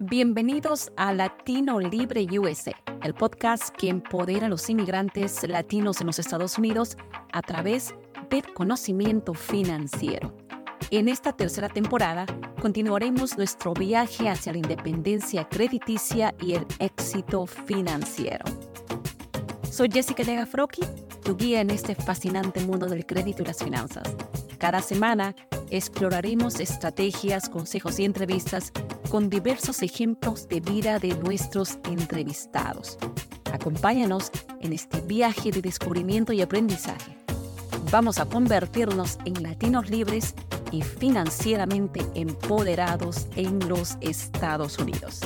Bienvenidos a Latino Libre USA, el podcast que empodera a los inmigrantes latinos en los Estados Unidos a través del conocimiento financiero. En esta tercera temporada continuaremos nuestro viaje hacia la independencia crediticia y el éxito financiero. Soy Jessica Legafroki, tu guía en este fascinante mundo del crédito y las finanzas. Cada semana exploraremos estrategias, consejos y entrevistas con diversos ejemplos de vida de nuestros entrevistados. Acompáñanos en este viaje de descubrimiento y aprendizaje. Vamos a convertirnos en latinos libres y financieramente empoderados en los Estados Unidos.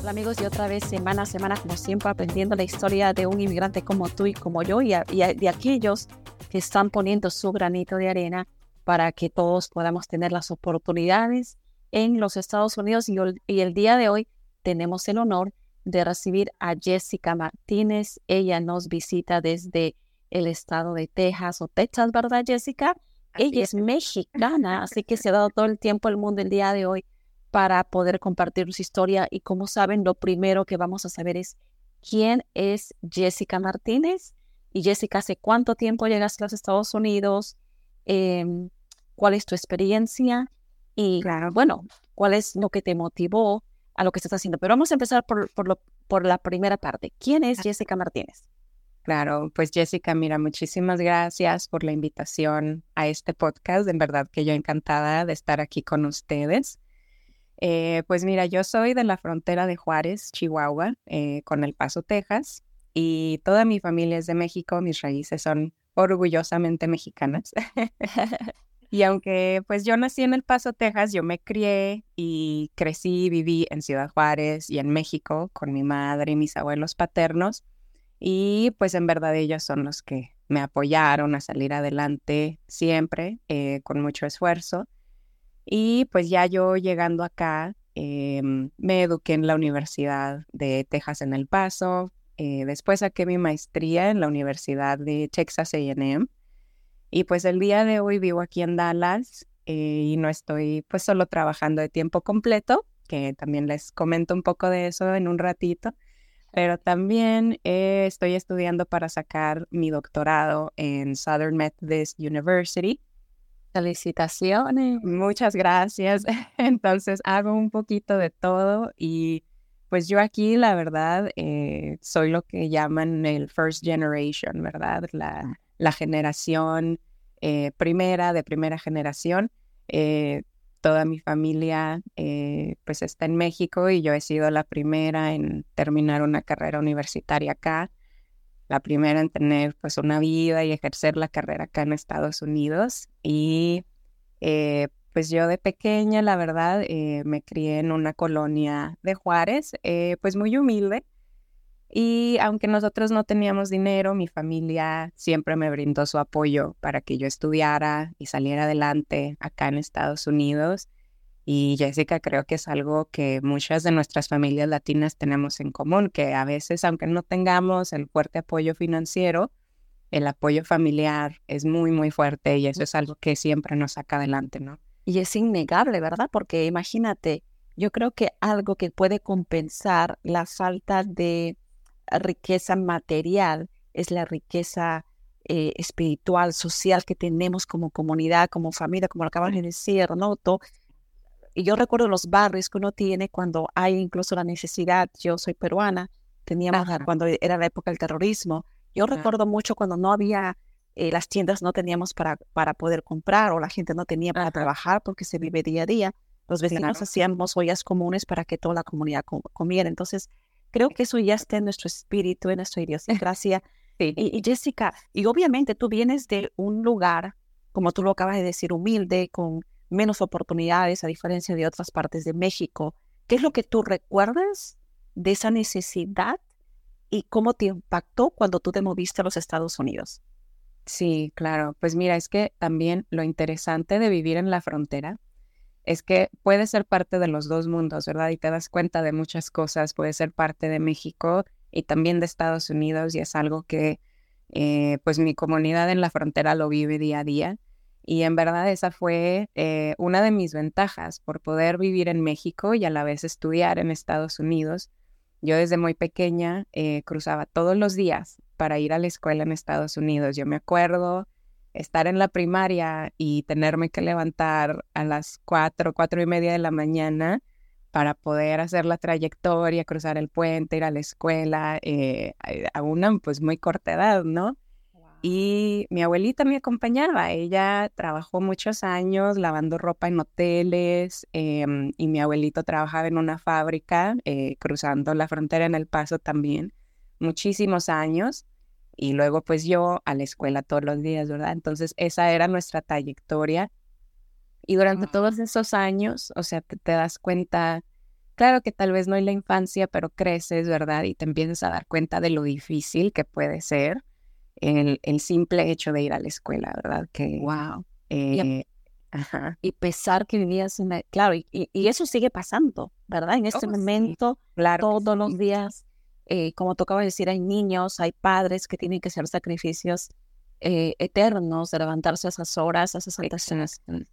Hola amigos, y otra vez semana a semana, como siempre, aprendiendo la historia de un inmigrante como tú y como yo y, de aquellos que están poniendo su granito de arena para que todos podamos tener las oportunidades en los Estados Unidos y, el día de hoy tenemos el honor de recibir a Jessica Martínez. Ella nos visita desde el estado de Texas o Texas, ¿verdad, Jessica? Ella es, mexicana, así que se ha dado todo el tiempo al mundo el día de hoy para poder compartir su historia. Y como saben, lo primero que vamos a saber es quién es Jessica Martínez. Y Jessica, ¿hace cuánto tiempo llegaste a los Estados Unidos? Em, ¿Cuál es tu experiencia? Y claro. bueno, cuál es lo que te motivó a lo que estás haciendo. Pero vamos a empezar por, por, lo, por la primera parte. ¿Quién es Jessica Martínez? Claro, pues Jessica, mira, muchísimas gracias por la invitación a este podcast. En verdad que yo encantada de estar aquí con ustedes. Eh, pues mira, yo soy de la frontera de Juárez, Chihuahua, eh, con El Paso, Texas, y toda mi familia es de México. Mis raíces son orgullosamente mexicanas. Y aunque pues yo nací en El Paso, Texas, yo me crié y crecí viví en Ciudad Juárez y en México con mi madre y mis abuelos paternos. Y pues en verdad ellos son los que me apoyaron a salir adelante siempre, eh, con mucho esfuerzo. Y pues ya yo llegando acá, em, me eduqué en la Universidad de Texas en El Paso. Eh, después saqué mi maestría en la Universidad de Texas AM y pues el día de hoy vivo aquí en Dallas eh, y no estoy pues solo trabajando de tiempo completo, que también les comento un poco de eso en un ratito, pero también eh, estoy estudiando para sacar mi doctorado en Southern Methodist University. Felicitaciones. Muchas gracias. Entonces hago un poquito de todo y pues yo aquí la verdad eh, soy lo que llaman el first generation, ¿verdad? La, ah la generación eh, primera, de primera generación. Eh, toda mi familia eh, pues está en México y yo he sido la primera en terminar una carrera universitaria acá, la primera en tener pues una vida y ejercer la carrera acá en Estados Unidos. Y pues yo de pequeña, la verdad, me crié en una colonia de Juárez, pues muy humilde, y aunque nosotros no teníamos dinero, mi familia siempre me brindó su apoyo para que yo estudiara y saliera adelante acá en Estados Unidos. Y Jessica, creo que es algo que muchas de nuestras familias latinas tenemos en común, que a veces, aunque no tengamos el fuerte apoyo financiero, el apoyo familiar es muy, muy fuerte y eso es algo que siempre nos saca adelante, ¿no? Y es innegable, ¿verdad? Porque imagínate, yo creo que algo que puede compensar la falta de riqueza material, es la riqueza eh, espiritual, social que tenemos como comunidad, como familia, como lo acabas de decir, ¿no? y yo recuerdo los barrios que uno tiene cuando hay incluso la necesidad, yo soy peruana, teníamos cuando era la época del terrorismo, yo recuerdo mucho cuando no había, eh, las tiendas no teníamos para, para poder comprar o la gente no tenía para trabajar porque se vive día a día, los vecinos hacíamos ollas comunes para que toda la comunidad comiera. Entonces, Creo que eso ya está en nuestro espíritu, en nuestra idiosincrasia. Sí. Y, Jessica, y obviamente tú vienes de un lugar, como tú lo acabas de decir, humilde, con menos oportunidades a diferencia de otras partes de México. ¿Qué es lo que tú recuerdas de esa necesidad y cómo te impactó cuando tú te moviste a los Estados Unidos? Sí, claro. Pues mira, es que también lo interesante de vivir en la frontera es que puede ser parte de los dos mundos, ¿verdad? Y te das cuenta de muchas cosas, puede ser parte de México y también de Estados Unidos y es algo que eh, pues mi comunidad en la frontera lo vive día a día. Y en verdad esa fue eh, una de mis ventajas por poder vivir en México y a la vez estudiar en Estados Unidos. Yo desde muy pequeña eh, cruzaba todos los días para ir a la escuela en Estados Unidos. Yo me acuerdo estar en la primaria y tenerme que levantar a las cuatro, cuatro y media de la mañana para poder hacer la trayectoria, cruzar el puente, ir a la escuela, eh, a una pues muy corta edad, ¿no? Y mi abuelita me acompañaba. Ella trabajó muchos años lavando ropa en hoteles em, y mi abuelito trabajaba en una fábrica eh, cruzando la frontera en El Paso también, muchísimos años. Y luego pues yo a la escuela todos los días, ¿verdad? Entonces esa era nuestra trayectoria. Y durante todos esos años, o sea, te, te das cuenta, claro que tal vez no en la infancia, pero creces, ¿verdad? Y te empiezas a dar cuenta de lo difícil que puede ser el, el simple hecho de ir a la escuela, ¿verdad? Que, wow. Eh, y pesar que vivías en la... Claro, y, y, eso sigue pasando, ¿verdad? En este oh, momento, todos los días, eh, como tocaba decir, hay niños, hay padres que tienen que hacer sacrificios eh, eternos de levantarse a esas horas, a esas altas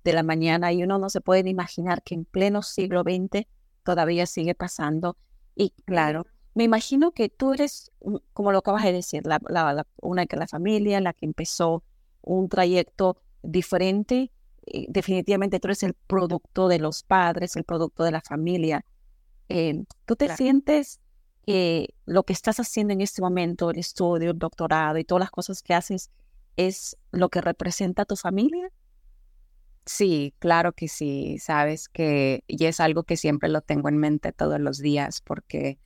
de la mañana, y uno no se puede imaginar que en pleno siglo XX todavía sigue pasando. Y claro, me imagino que tú eres, como lo acabas de decir, la, una que la familia, la que empezó un trayecto diferente. Eh, definitivamente tú eres el producto de los padres, el producto de la familia. Eh, ¿Tú te sientes lo que estás haciendo en este momento, el estudio, el doctorado y todas las cosas que haces, es lo que representa a tu familia? Sí, claro que sí, sabes que, y es algo que siempre lo tengo en mente todos los días, porque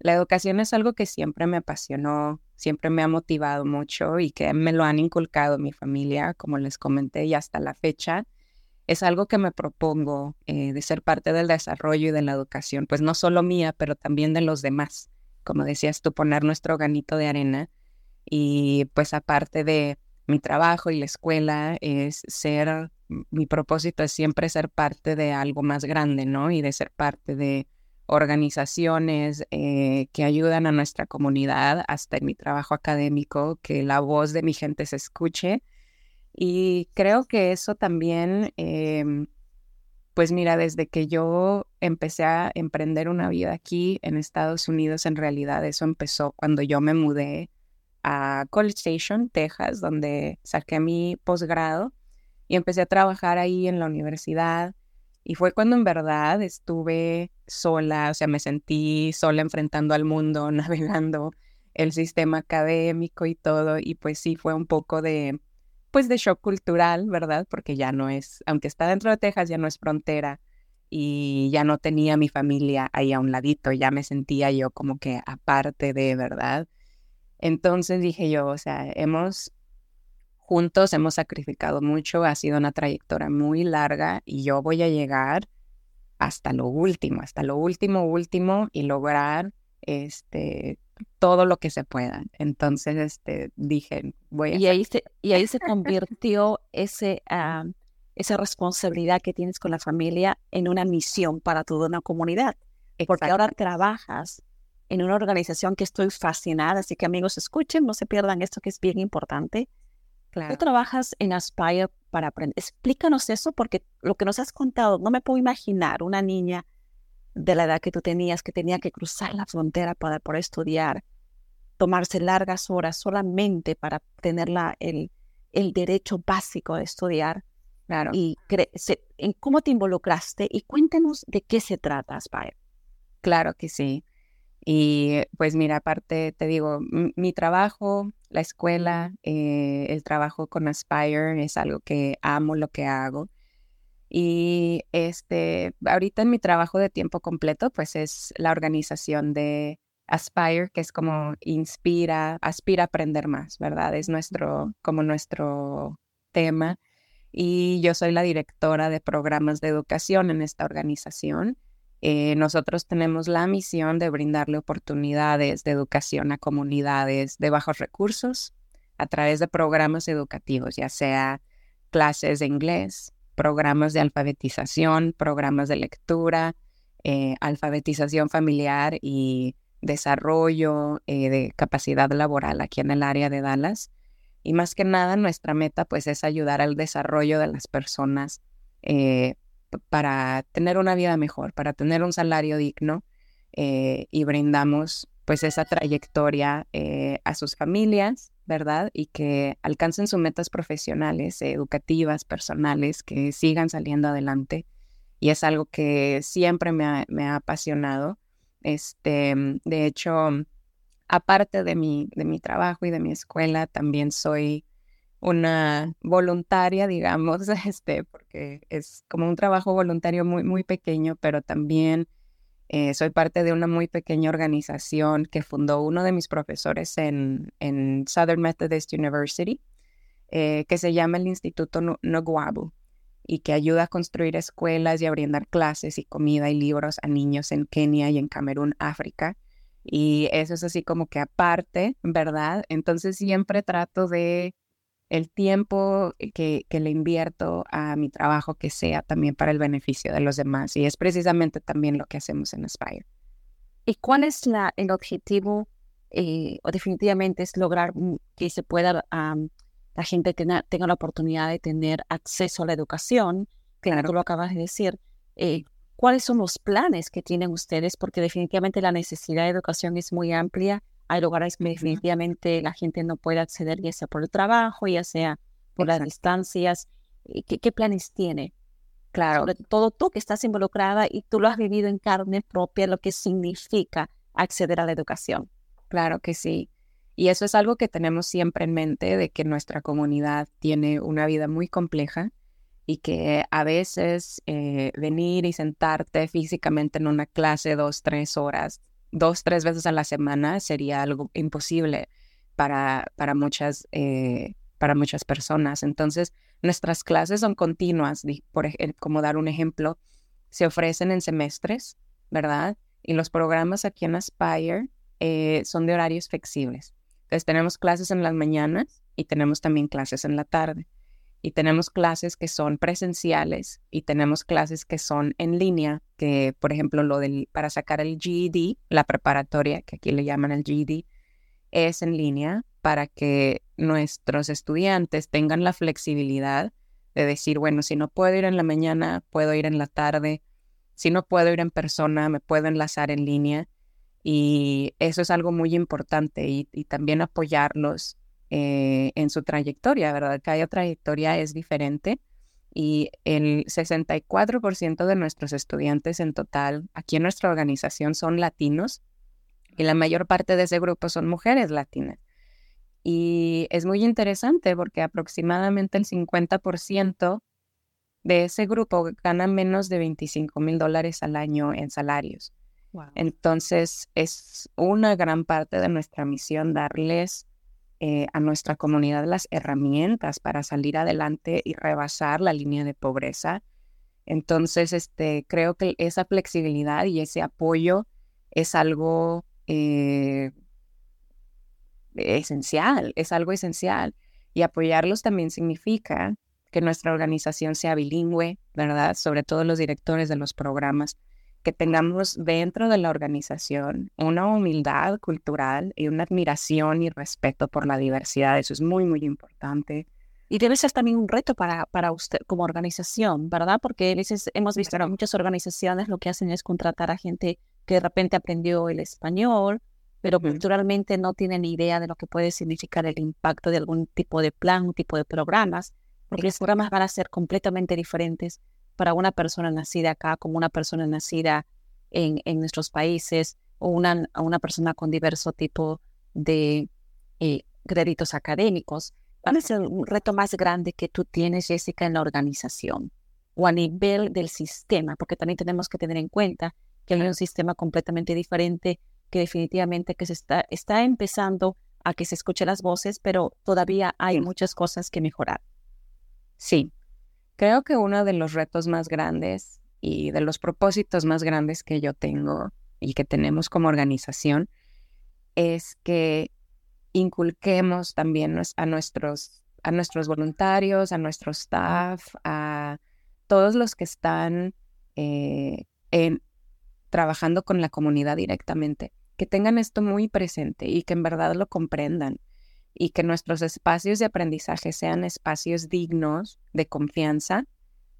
la educación es algo que siempre me apasionó, siempre me ha motivado mucho y que me lo han inculcado mi familia, como les comenté, y hasta la fecha. Es algo que me propongo eh, de ser parte del desarrollo y de la educación, pues no solo mía, pero también de los demás. Como decías tú, poner nuestro granito de arena. Y pues aparte de mi trabajo y la escuela, es ser, mi propósito es siempre ser parte de algo más grande, ¿no? Y de ser parte de organizaciones eh, que ayudan a nuestra comunidad, hasta en mi trabajo académico, que la voz de mi gente se escuche. Y creo que eso también, em, pues mira, desde que yo empecé a emprender una vida aquí en Estados Unidos, en realidad eso empezó cuando yo me mudé a College Station, Texas, donde saqué mi posgrado y empecé a trabajar ahí en la universidad y fue cuando en verdad estuve sola, o sea, me sentí sola enfrentando al mundo, navegando el sistema académico y todo. Y pues sí, fue un poco de, pues de shock cultural, ¿verdad? Porque ya no es, aunque está dentro de Texas, ya no es frontera y ya no tenía mi familia ahí a un ladito, ya me sentía yo como que aparte de, ¿verdad? Entonces dije yo, o sea, hemos juntos hemos sacrificado mucho, ha sido una trayectoria muy larga y yo voy a llegar hasta lo último, hasta lo último, último y lograr este todo lo que se pueda. Entonces, este, dije, voy a... Y ahí se, y ahí se convirtió ese, ah, esa responsabilidad que tienes con la familia en una misión para toda una comunidad. Porque ahora trabajas en una organización que estoy fascinada, así que amigos, escuchen, no se pierdan esto que es bien importante. Tú trabajas en Aspire para aprender. Explícanos eso porque lo que nos has contado, no me puedo imaginar una niña de la edad que tú tenías que tenía que cruzar la frontera para poder estudiar, tomarse largas horas solamente para tener la, el, el derecho básico de estudiar. Claro. Y en cómo te involucraste y cuéntenos de qué se trata Aspire. Claro que sí. Y pues mira, aparte te digo, mi trabajo, la escuela, eh, el trabajo con Aspire es algo que amo lo que hago. Y este, ahorita en mi trabajo de tiempo completo, pues es la organización de Aspire, que es como inspira, aspira a aprender más, ¿verdad? Es nuestro, como nuestro tema. Y yo soy la directora de programas de educación en esta organización. Eh, nosotros tenemos la misión de brindarle oportunidades de educación a comunidades de bajos recursos a través de programas educativos, ya sea clases de inglés, programas de alfabetización, programas de lectura, eh, alfabetización familiar y desarrollo eh, de capacidad laboral aquí en el área de Dallas. Y más que nada, nuestra meta pues es ayudar al desarrollo de las personas eh, para tener una vida mejor, para tener un salario digno y brindamos pues esa trayectoria a sus familias, ¿verdad? Y que alcancen sus metas profesionales, educativas, personales, que sigan saliendo adelante. Y es algo que siempre me ha, apasionado. Este, de hecho, aparte de mi, de mi trabajo y de mi escuela, también soy una voluntaria, digamos, este, porque es como un trabajo voluntario muy, muy pequeño, pero también eh, soy parte de una muy pequeña organización que fundó uno de mis profesores en, Southern Methodist University, eh, que se llama el Instituto Noguabu y que ayuda a construir escuelas y a brindar clases y comida y libros a niños en Kenia y en Camerún, África. Y eso es así como que aparte, ¿verdad? Entonces siempre trato de el tiempo que, que, le invierto a mi trabajo que sea también para el beneficio de los demás. Y es precisamente también lo que hacemos en Aspire. ¿Y cuál es la, el objetivo? Eh, o definitivamente es lograr que se pueda, la gente tenga, tenga la oportunidad de tener acceso a la educación, claro. tú lo acabas de decir. Eh, ¿Cuáles son los planes que tienen ustedes? Porque definitivamente la necesidad de educación es muy amplia hay lugares que definitivamente la gente no puede acceder, ya sea por el trabajo, ya sea por las distancias. ¿Qué, ¿Qué, planes tiene? Claro. Sobre todo tú que estás involucrada y tú lo has vivido en carne propia, lo que significa acceder a la educación. Claro que sí. Y eso es algo que tenemos siempre en mente, de que nuestra comunidad tiene una vida muy compleja y que a veces eh, venir y sentarte físicamente en una clase dos, tres horas dos, tres veces a la semana sería algo imposible para, para, muchas, eh, para muchas personas. Entonces, nuestras clases son continuas, por como dar un ejemplo, se ofrecen en semestres, ¿verdad? Y los programas aquí en Aspire eh, son de horarios flexibles. Entonces, tenemos clases en las mañanas y tenemos también clases en la tarde y tenemos clases que son presenciales y tenemos clases que son en línea, que por ejemplo lo del para sacar el GED, la preparatoria, que aquí le llaman el GED, es en línea para que nuestros estudiantes tengan la flexibilidad de decir, bueno, si no puedo ir en la mañana, puedo ir en la tarde, si no puedo ir en persona, me puedo enlazar en línea. Y eso es algo muy importante y, y también apoyarlos eh, en su trayectoria, ¿verdad? Cada trayectoria es diferente y el 64% de nuestros estudiantes en total aquí en nuestra organización son latinos y la mayor parte de ese grupo son mujeres latinas. Y es muy interesante porque aproximadamente el 50% de ese grupo gana menos de 25 mil dólares al año en salarios. Entonces, es una gran parte de nuestra misión darles eh, a nuestra comunidad las herramientas para salir adelante y rebasar la línea de pobreza. Entonces, este, creo que esa flexibilidad y ese apoyo es algo eh, esencial, es algo esencial. Y apoyarlos también significa que nuestra organización sea bilingüe, ¿verdad? Sobre todo los directores de los programas que tengamos dentro de la organización una humildad cultural y una admiración y respeto por la diversidad. Eso es muy, muy importante. Y debe ser también un reto para, para usted como organización, ¿verdad? Porque hemos visto que muchas organizaciones lo que hacen es contratar a gente que de repente aprendió el español, pero culturalmente no tienen idea de lo que puede significar el impacto de algún tipo de plan, un tipo de programas, porque los programas van a ser completamente diferentes para una persona nacida acá como una persona nacida en, en nuestros países o una, una persona con diverso tipo de eh, créditos académicos. ¿Cuál es el reto más grande que tú tienes, Jessica, en la organización o a nivel del sistema? Porque también tenemos que tener en cuenta que hay un sistema completamente diferente que definitivamente que se está, está empezando a que se escuchen las voces, pero todavía hay muchas cosas que mejorar. Sí, Creo que uno de los retos más grandes y de los propósitos más grandes que yo tengo y que tenemos como organización es que inculquemos también a nuestros, a nuestros voluntarios, a nuestro staff, a todos los que están eh, en, trabajando con la comunidad directamente, que tengan esto muy presente y que en verdad lo comprendan y que nuestros espacios de aprendizaje sean espacios dignos de confianza,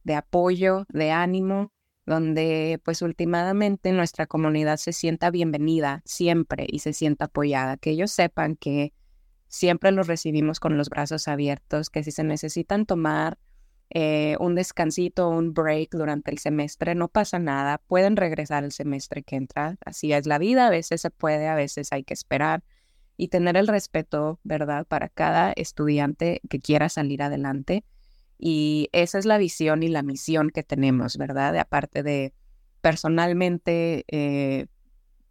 de apoyo, de ánimo, donde pues últimamente nuestra comunidad se sienta bienvenida siempre y se sienta apoyada, que ellos sepan que siempre los recibimos con los brazos abiertos, que si se necesitan tomar eh, un descansito, un break durante el semestre, no pasa nada, pueden regresar el semestre que entra, así es la vida, a veces se puede, a veces hay que esperar y tener el respeto, ¿verdad?, para cada estudiante que quiera salir adelante. Y esa es la visión y la misión que tenemos, ¿verdad? aparte de personalmente, eh,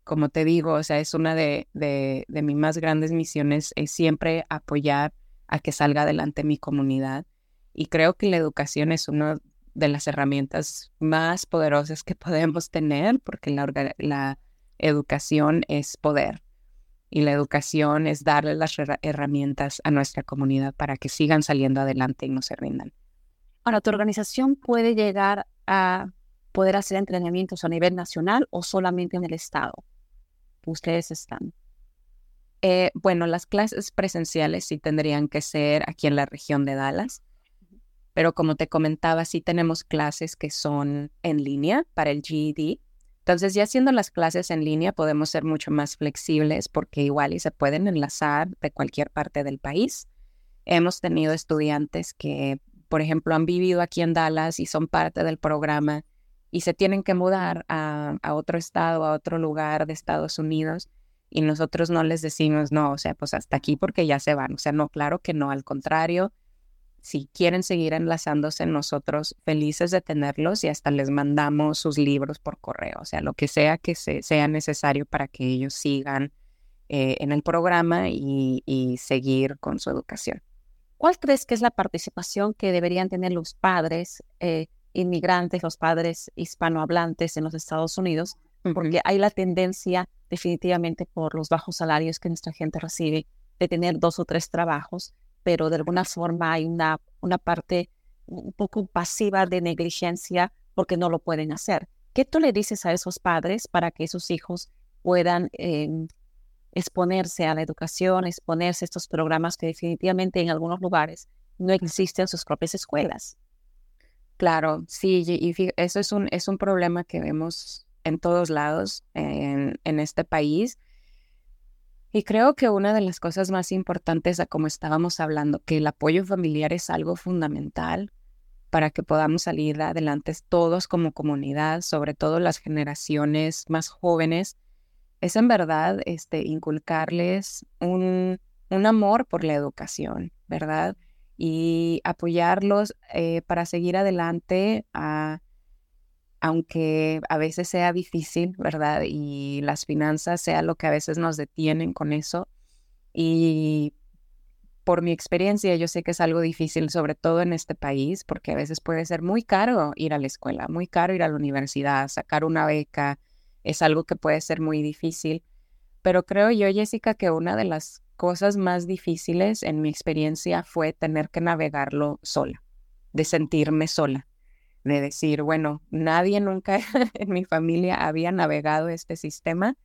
como te digo, o sea, es una de, de, mis más grandes misiones, es siempre apoyar a que salga adelante mi comunidad. Y creo que la educación es una de las herramientas más poderosas que podemos tener, porque la, la educación es poder. Y la educación es darle las herramientas a nuestra comunidad para que sigan saliendo adelante y no se rindan. Ahora, ¿tu organización puede llegar a poder hacer entrenamientos a nivel nacional o solamente en el estado? Ustedes están. Eh, bueno, las clases presenciales sí tendrían que ser aquí en la región de Dallas, pero como te comentaba, sí tenemos clases que son en línea para el GED. Entonces, ya haciendo las clases en línea, podemos ser mucho más flexibles porque igual y se pueden enlazar de cualquier parte del país. Hemos tenido estudiantes que, por ejemplo, han vivido aquí en Dallas y son parte del programa y se tienen que mudar a, otro estado, a otro lugar de Estados Unidos y nosotros no les decimos, no, o sea, pues hasta aquí porque ya se van. O sea, no, claro que no, al contrario, si quieren seguir enlazándose, nosotros felices de tenerlos y hasta les mandamos sus libros por correo, o sea, lo que sea que sea necesario para que ellos sigan eh, en el programa y, seguir con su educación. ¿Cuál crees que es la participación que deberían tener los padres eh, inmigrantes, los padres hispanohablantes en los Estados Unidos? Porque hay la tendencia definitivamente por los bajos salarios que nuestra gente recibe de tener dos o tres trabajos pero de alguna forma hay una, una parte un poco pasiva de negligencia porque no lo pueden hacer. ¿Qué tú le dices a esos padres para que esos hijos puedan em, exponerse a la educación, exponerse a estos programas que definitivamente en algunos lugares no existen en sus propias escuelas? Claro, sí, y eso es un, es un problema que vemos en todos lados en, en este país y creo que una de las cosas más importantes, como estábamos hablando, que el apoyo familiar es algo fundamental para que podamos salir adelante todos como comunidad, sobre todo las generaciones más jóvenes, es en verdad este, inculcarles un, un amor por la educación, ¿verdad? Y apoyarlos eh, para seguir adelante a aunque a veces sea difícil, ¿verdad? Y las finanzas sea lo que a veces nos detienen con eso. Y por mi experiencia, yo sé que es algo difícil, sobre todo en este país, porque a veces puede ser muy caro ir a la escuela, muy caro ir a la universidad, sacar una beca, es algo que puede ser muy difícil. Pero creo yo, Jessica, que una de las cosas más difíciles en mi experiencia fue tener que navegarlo sola, de sentirme sola de decir, bueno, nadie nunca en mi familia había navegado este sistema,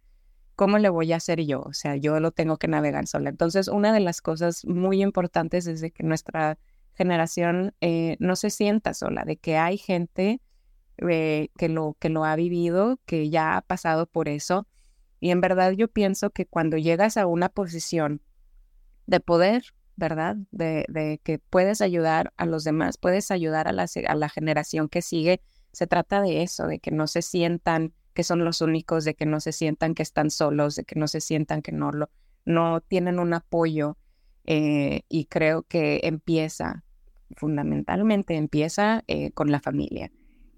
¿cómo le voy a hacer yo? O sea, yo lo tengo que navegar sola. Entonces, una de las cosas muy importantes es de que nuestra generación eh, no se sienta sola, de que hay gente eh, que, lo, que lo ha vivido, que ya ha pasado por eso. Y en verdad yo pienso que cuando llegas a una posición de poder, ¿verdad? De, que puedes ayudar a los demás, puedes ayudar a la, a la generación que sigue. Se trata de eso, de que no se sientan que son los únicos, de que no se sientan que están solos, de que no se sientan que no, lo, no tienen un apoyo. Eh, y creo que empieza, fundamentalmente empieza eh, con la familia.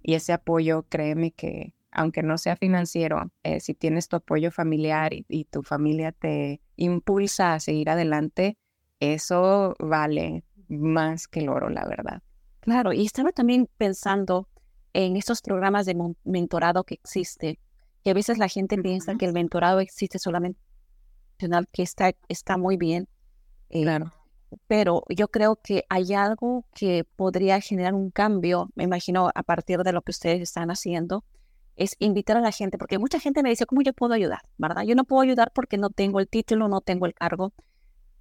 Y ese apoyo, créeme que, aunque no sea financiero, eh, si tienes tu apoyo familiar y, tu familia te impulsa a seguir adelante, eso vale más que el oro, la verdad. Claro, y estaba también pensando en estos programas de mentorado que existe, que a veces la gente piensa que el mentorado existe solamente que está, está muy bien. Eh, claro. Pero yo creo que hay algo que podría generar un cambio, me imagino, a partir de lo que ustedes están haciendo, es invitar a la gente, porque mucha gente me dice, ¿cómo yo puedo ayudar? ¿Verdad? Yo no puedo ayudar porque no tengo el título, no tengo el cargo,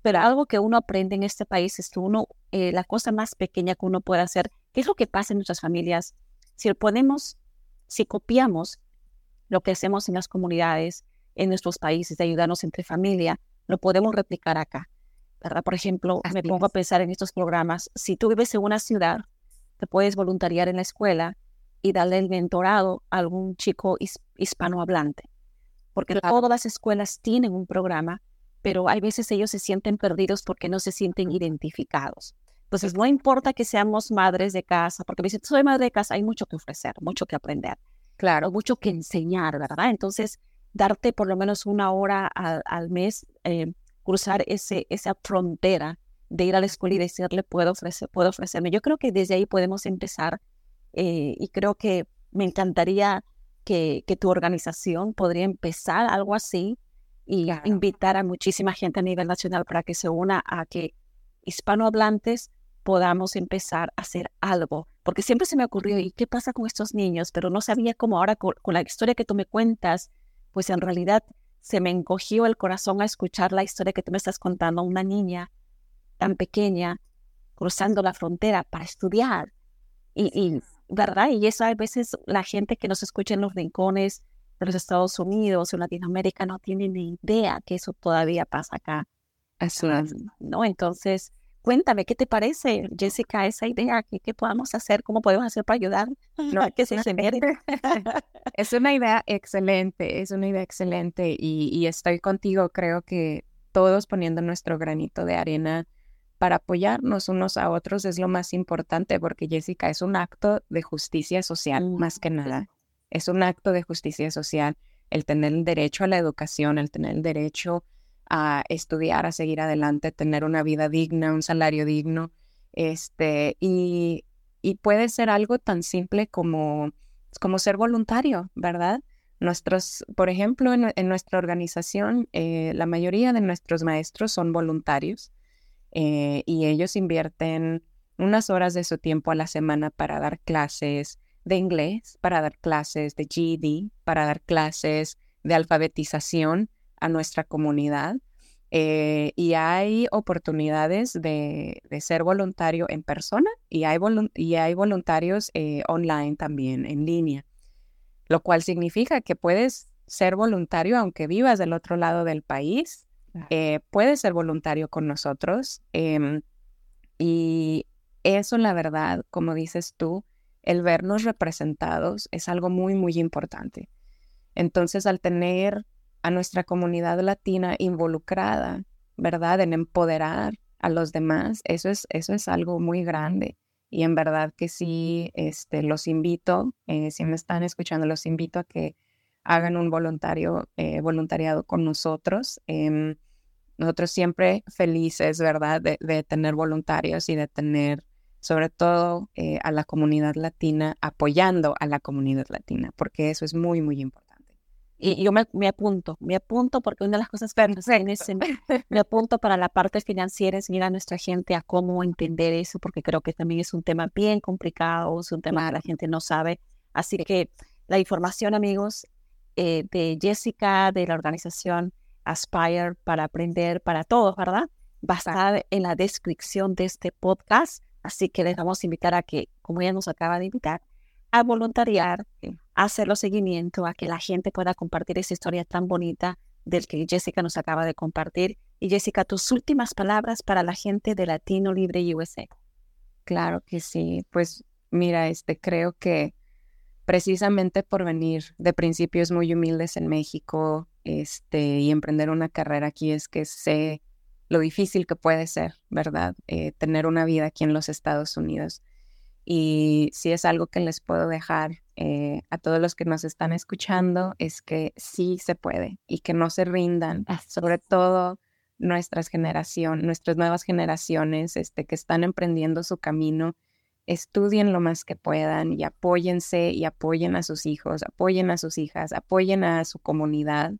Pero algo que uno aprende en este país es que uno, eh, la cosa más pequeña que uno puede hacer, ¿qué es lo que pasa en nuestras familias? Si ponemos, si copiamos lo que hacemos en las comunidades, en nuestros países, de ayudarnos entre familia, lo podemos replicar acá. ¿verdad? Por ejemplo, me pongo a pensar en estos programas. Si tú vives en una ciudad, te puedes voluntariar en la escuela y darle el mentorado a algún chico hispanohablante. Porque todas las escuelas tienen un programa, pero hay veces ellos se sienten perdidos porque no se sienten identificados. Entonces, no importa que seamos madres de casa, porque si soy madre de casa, hay mucho que ofrecer, mucho que aprender. Claro, mucho que enseñar, ¿verdad? Entonces, darte por lo menos una hora al, mes eh, cruzar ese, esa frontera de ir a la escuela y decirle, puedo, ofrecer, puedo ofrecerme. Yo creo que desde ahí podemos empezar eh, y creo que me encantaría que, que, tu organización podría empezar algo así y invitar a muchísima gente a nivel nacional para que se una a que hispanohablantes podamos empezar a hacer algo. Porque siempre se me ocurrió, ¿y qué pasa con estos niños? Pero no sabía cómo ahora con la historia que tú me cuentas, pues en realidad se me encogió el corazón a escuchar la historia que tú me estás contando, una niña tan pequeña cruzando la frontera para estudiar. Y, ¿verdad? Y eso a veces la gente que nos escucha en los rincones de los Estados Unidos o Latinoamérica no tiene ni idea que eso todavía pasa acá. ¿no? Entonces, Cuéntame, ¿qué te parece, Jessica, esa idea? ¿Qué, qué podamos hacer? ¿Cómo podemos hacer para ayudar no, que se genere? es una idea excelente, es una idea excelente y, y estoy contigo. Creo que todos poniendo nuestro granito de arena para apoyarnos unos a otros es lo más importante porque Jessica es un acto de justicia social más que nada. Es un acto de justicia social el tener el derecho a la educación, el tener el derecho a estudiar, a seguir adelante, tener una vida digna, un salario digno. Este, y, y puede ser algo tan simple como, como ser voluntario, ¿verdad? Nuestros, por ejemplo, en, nuestra organización, eh, la mayoría de nuestros maestros son voluntarios eh, y ellos invierten unas horas de su tiempo a la semana para dar clases de inglés, para dar clases de GED, para dar clases de alfabetización a nuestra comunidad. Eh, y hay oportunidades de, ser voluntario en persona y hay, y hay voluntarios eh, online también, en línea, lo cual significa que puedes ser voluntario aunque vivas del otro lado del país, eh, puedes ser voluntario con nosotros. Em, y eso, la verdad, como dices tú, el vernos representados es algo muy, muy importante. Entonces, al tener a nuestra comunidad latina involucrada, ¿verdad? En empoderar a los demás, eso es, eso es algo muy grande. Y en verdad que sí, este, los invito, eh, si me están escuchando, los invito a que hagan un voluntario, eh, voluntariado con nosotros. Em, nosotros siempre felices, ¿verdad?, de, tener voluntarios y de tener, sobre todo, eh, a la comunidad latina, apoyando a la comunidad latina, porque eso es muy, muy importante. Y yo me, me, apunto, me apunto porque una de las cosas que me apunto para la parte financiera, enseñar a nuestra gente a cómo entender eso, porque creo que también es un tema bien complicado, es un tema que la gente no sabe. Así que la información, amigos, eh, de Jessica, de la organización Aspire para aprender para todos, ¿verdad? Va a estar en la descripción de este podcast. Así que les vamos a invitar a que, como ella nos acaba de invitar, a voluntariar, a hacerlo seguimiento, a que la gente pueda compartir esa historia tan bonita del que Jessica nos acaba de compartir. Y Jessica, tus últimas palabras para la gente de Latino Libre USA. Claro que sí. Pues mira, este creo que precisamente por venir de principios muy humildes en México, este, y emprender una carrera aquí es que sé lo difícil que puede ser, ¿verdad? Eh, tener una vida aquí en los Estados Unidos. Y si es algo que les puedo dejar eh, a todos los que nos están escuchando, es que sí se puede y que no se rindan, sobre todo nuestras generaciones, nuestras nuevas generaciones este, que están emprendiendo su camino, estudien lo más que puedan y apóyense y apoyen a sus hijos, apoyen a sus hijas, apoyen a su comunidad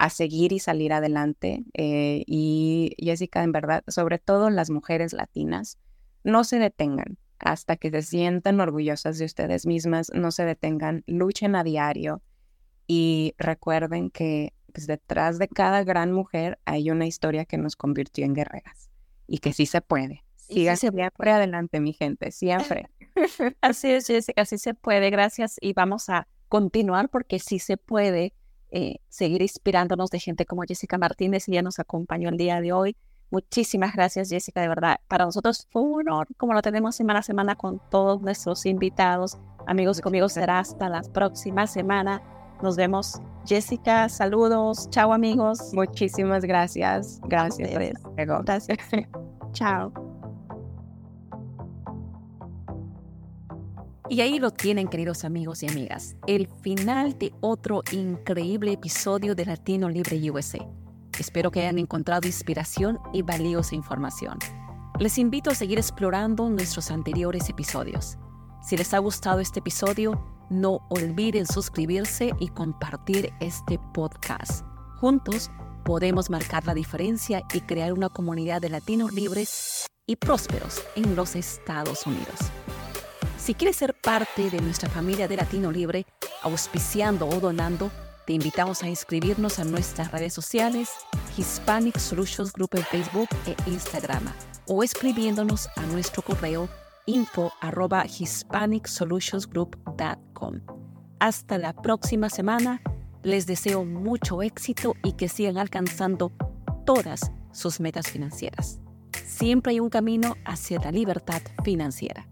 a seguir y salir adelante. Eh, y Jessica, en verdad, sobre todo las mujeres latinas, no se detengan hasta que se sientan orgullosas de ustedes mismas, no se detengan, luchen a diario y recuerden que pues detrás de cada gran mujer hay una historia que nos convirtió en guerreras y que sí se puede. Siga siempre adelante, mi gente, siempre. así es, Jessica, así se puede. Gracias y vamos a continuar porque sí se puede eh, seguir inspirándonos de gente como Jessica Martínez y ya nos acompañó el día de hoy. Muchísimas gracias, Jessica, de verdad. Para nosotros fue un honor, como lo tenemos semana a semana con todos nuestros invitados. Amigos y conmigo será hasta la próxima semana. Nos vemos. Jessica, saludos. Chao, amigos. Muchísimas gracias. Gracias. Gracias. Chao. Y ahí lo tienen, queridos amigos y amigas, el final de otro increíble episodio de Latino Libre USA. Espero que hayan encontrado inspiración y valiosa información. Les invito a seguir explorando nuestros anteriores episodios. Si les ha gustado este episodio, no olviden suscribirse y compartir este podcast. Juntos podemos marcar la diferencia y crear una comunidad de latinos libres y prósperos en los Estados Unidos. Si quieres ser parte de nuestra familia de Latino Libre, auspiciando o donando, te invitamos a inscribirnos a nuestras redes sociales, Hispanic Solutions Group en Facebook e Instagram, o escribiéndonos a nuestro correo info arroba hispanicsolutionsgroup.com. Hasta la próxima semana. Les deseo mucho éxito y que sigan alcanzando todas sus metas financieras. Siempre hay un camino hacia la libertad financiera.